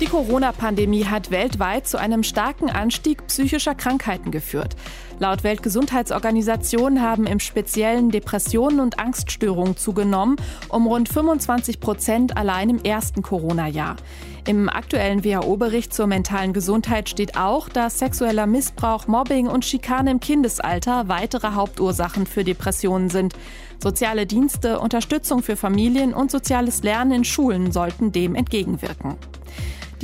Die Corona-Pandemie hat weltweit zu einem starken Anstieg psychischer Krankheiten geführt. Laut Weltgesundheitsorganisation haben im Speziellen Depressionen und Angststörungen zugenommen, um rund 25 Prozent allein im ersten Corona-Jahr. Im aktuellen WHO-Bericht zur mentalen Gesundheit steht auch, dass sexueller Missbrauch, Mobbing und Schikane im Kindesalter weitere Hauptursachen für Depressionen sind. Soziale Dienste, Unterstützung für Familien und soziales Lernen in Schulen sollten dem entgegenwirken.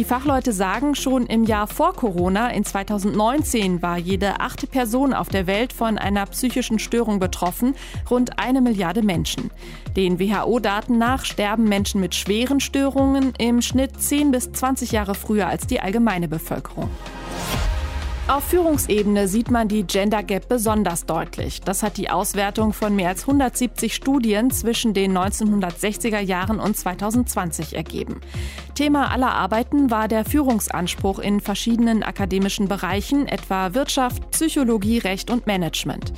Die Fachleute sagen, schon im Jahr vor Corona, in 2019, war jede achte Person auf der Welt von einer psychischen Störung betroffen, rund eine Milliarde Menschen. Den WHO-Daten nach sterben Menschen mit schweren Störungen im Schnitt 10 bis 20 Jahre früher als die allgemeine Bevölkerung. Auf Führungsebene sieht man die Gender Gap besonders deutlich. Das hat die Auswertung von mehr als 170 Studien zwischen den 1960er Jahren und 2020 ergeben. Thema aller Arbeiten war der Führungsanspruch in verschiedenen akademischen Bereichen, etwa Wirtschaft, Psychologie, Recht und Management.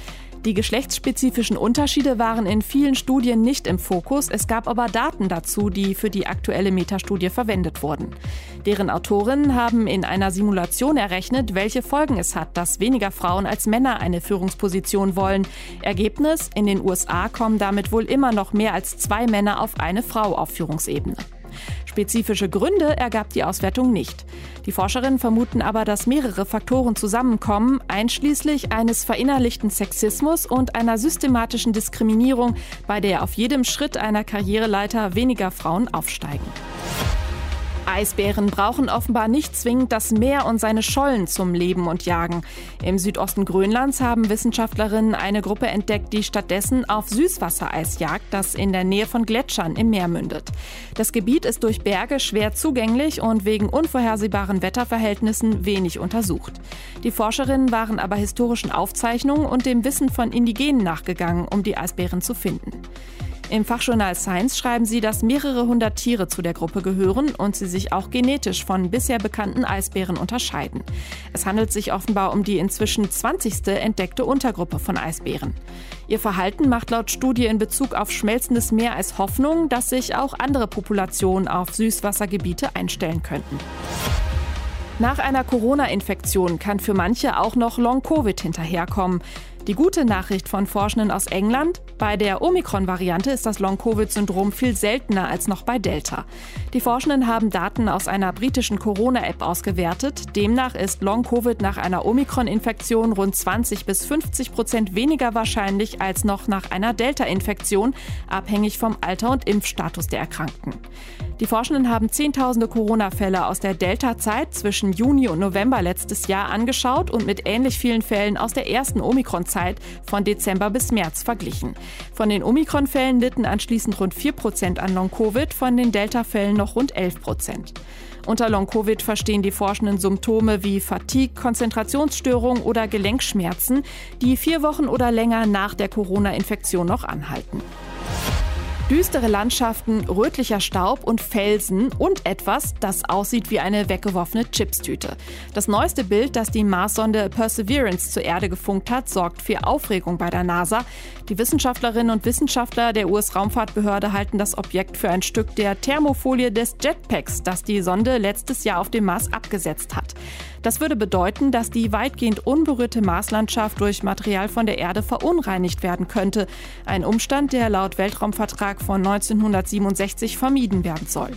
Die geschlechtsspezifischen Unterschiede waren in vielen Studien nicht im Fokus, es gab aber Daten dazu, die für die aktuelle Metastudie verwendet wurden. Deren Autorinnen haben in einer Simulation errechnet, welche Folgen es hat, dass weniger Frauen als Männer eine Führungsposition wollen. Ergebnis, in den USA kommen damit wohl immer noch mehr als zwei Männer auf eine Frau auf Führungsebene. Spezifische Gründe ergab die Auswertung nicht. Die Forscherinnen vermuten aber, dass mehrere Faktoren zusammenkommen, einschließlich eines verinnerlichten Sexismus und einer systematischen Diskriminierung, bei der auf jedem Schritt einer Karriereleiter weniger Frauen aufsteigen. Eisbären brauchen offenbar nicht zwingend das Meer und seine Schollen zum Leben und Jagen. Im Südosten Grönlands haben Wissenschaftlerinnen eine Gruppe entdeckt, die stattdessen auf Süßwassereis jagt, das in der Nähe von Gletschern im Meer mündet. Das Gebiet ist durch Berge schwer zugänglich und wegen unvorhersehbaren Wetterverhältnissen wenig untersucht. Die Forscherinnen waren aber historischen Aufzeichnungen und dem Wissen von Indigenen nachgegangen, um die Eisbären zu finden. Im Fachjournal Science schreiben sie, dass mehrere hundert Tiere zu der Gruppe gehören und sie sich auch genetisch von bisher bekannten Eisbären unterscheiden. Es handelt sich offenbar um die inzwischen 20. entdeckte Untergruppe von Eisbären. Ihr Verhalten macht laut Studie in Bezug auf schmelzendes Meer als Hoffnung, dass sich auch andere Populationen auf Süßwassergebiete einstellen könnten. Nach einer Corona-Infektion kann für manche auch noch Long-Covid hinterherkommen. Die gute Nachricht von Forschenden aus England, bei der Omikron-Variante ist das Long-Covid-Syndrom viel seltener als noch bei Delta. Die Forschenden haben Daten aus einer britischen Corona-App ausgewertet. Demnach ist Long-Covid nach einer Omikron-Infektion rund 20 bis 50 Prozent weniger wahrscheinlich als noch nach einer Delta-Infektion, abhängig vom Alter und Impfstatus der Erkrankten. Die Forschenden haben Zehntausende Corona-Fälle aus der Delta-Zeit zwischen Juni und November letztes Jahr angeschaut und mit ähnlich vielen Fällen aus der ersten Omikron-Zeit von Dezember bis März verglichen. Von den Omikron-Fällen litten anschließend rund 4 Prozent an Long-Covid, von den Delta-Fällen noch rund 11 Prozent. Unter Long-Covid verstehen die Forschenden Symptome wie Fatigue, Konzentrationsstörung oder Gelenkschmerzen, die vier Wochen oder länger nach der Corona-Infektion noch anhalten. Düstere Landschaften, rötlicher Staub und Felsen und etwas, das aussieht wie eine weggeworfene Chipstüte. Das neueste Bild, das die Marssonde Perseverance zur Erde gefunkt hat, sorgt für Aufregung bei der NASA. Die Wissenschaftlerinnen und Wissenschaftler der US-Raumfahrtbehörde halten das Objekt für ein Stück der Thermofolie des Jetpacks, das die Sonde letztes Jahr auf dem Mars abgesetzt hat. Das würde bedeuten, dass die weitgehend unberührte Marslandschaft durch Material von der Erde verunreinigt werden könnte. Ein Umstand, der laut Weltraumvertrag von 1967 vermieden werden soll.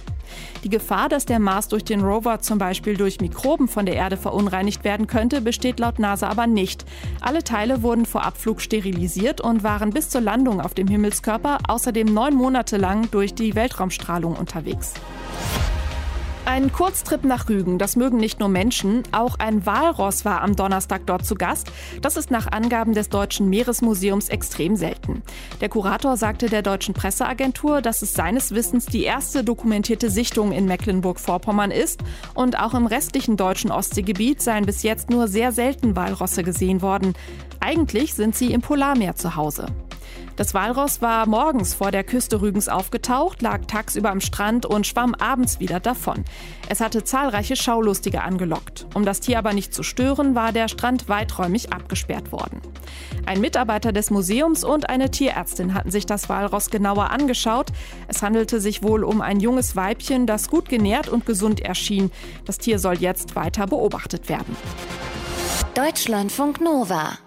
Die Gefahr, dass der Mars durch den Rover zum Beispiel durch Mikroben von der Erde verunreinigt werden könnte, besteht laut NASA aber nicht. Alle Teile wurden vor Abflug sterilisiert und waren bis zur Landung auf dem Himmelskörper außerdem neun Monate lang durch die Weltraumstrahlung unterwegs. Ein Kurztrip nach Rügen, das mögen nicht nur Menschen, auch ein Walross war am Donnerstag dort zu Gast. Das ist nach Angaben des Deutschen Meeresmuseums extrem selten. Der Kurator sagte der deutschen Presseagentur, dass es seines Wissens die erste dokumentierte Sichtung in Mecklenburg-Vorpommern ist und auch im restlichen deutschen Ostseegebiet seien bis jetzt nur sehr selten Walrosse gesehen worden. Eigentlich sind sie im Polarmeer zu Hause. Das Walross war morgens vor der Küste Rügens aufgetaucht, lag tagsüber am Strand und schwamm abends wieder davon. Es hatte zahlreiche Schaulustige angelockt. Um das Tier aber nicht zu stören, war der Strand weiträumig abgesperrt worden. Ein Mitarbeiter des Museums und eine Tierärztin hatten sich das Walross genauer angeschaut. Es handelte sich wohl um ein junges Weibchen, das gut genährt und gesund erschien. Das Tier soll jetzt weiter beobachtet werden. Deutschlandfunk Nova